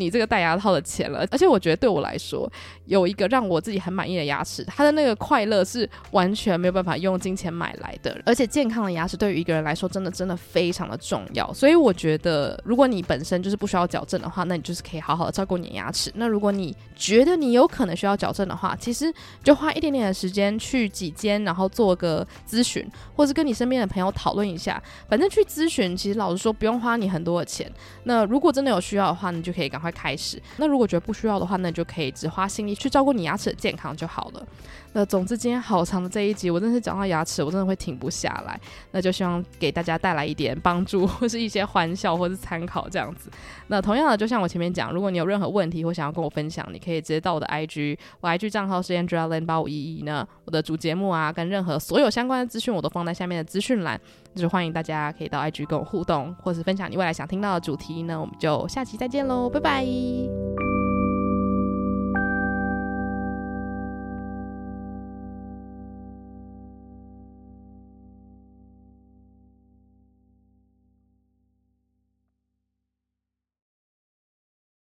你这个戴牙套的钱了，而且我觉得对我来说，有一个让我自己很满意的牙齿，它的那个快乐是完全没有办法用金钱买来的。而且健康的牙齿对于一个人来说，真的真的非常的重要。所以我觉得，如果你本身就是不需要矫正的话，那你就是可以好好的照顾你的牙齿。那如果你觉得你有可能需要矫正的话，其实就花一点点的时间去几间，然后做个咨询，或是跟你身边的朋友讨论一下。反正去咨询，其实老实说不用花你很多的钱。那如果真的有需要的话，你就可以赶快开始。那如果觉得不需要的话，那你就可以只花心力去照顾你牙齿的健康就好了。那总之今天好长的这一集，我真的是讲到牙齿，我真的会停不下来。那就希望给大家带来一点帮助，或是一些欢笑，或是参考这样子。那同样的，就像我前面讲，如果你有任何问题或想要跟我分享，你可以直接到我的 IG，我 IG 账号是 Angela Lin 八五一一呢。我的主节目啊，跟任何所有相关的资讯，我都放在下面的资讯栏，就是欢迎大家可以到 IG 跟我互动，或是分享你未来想听到的主题呢。我们就下期再见喽，拜拜。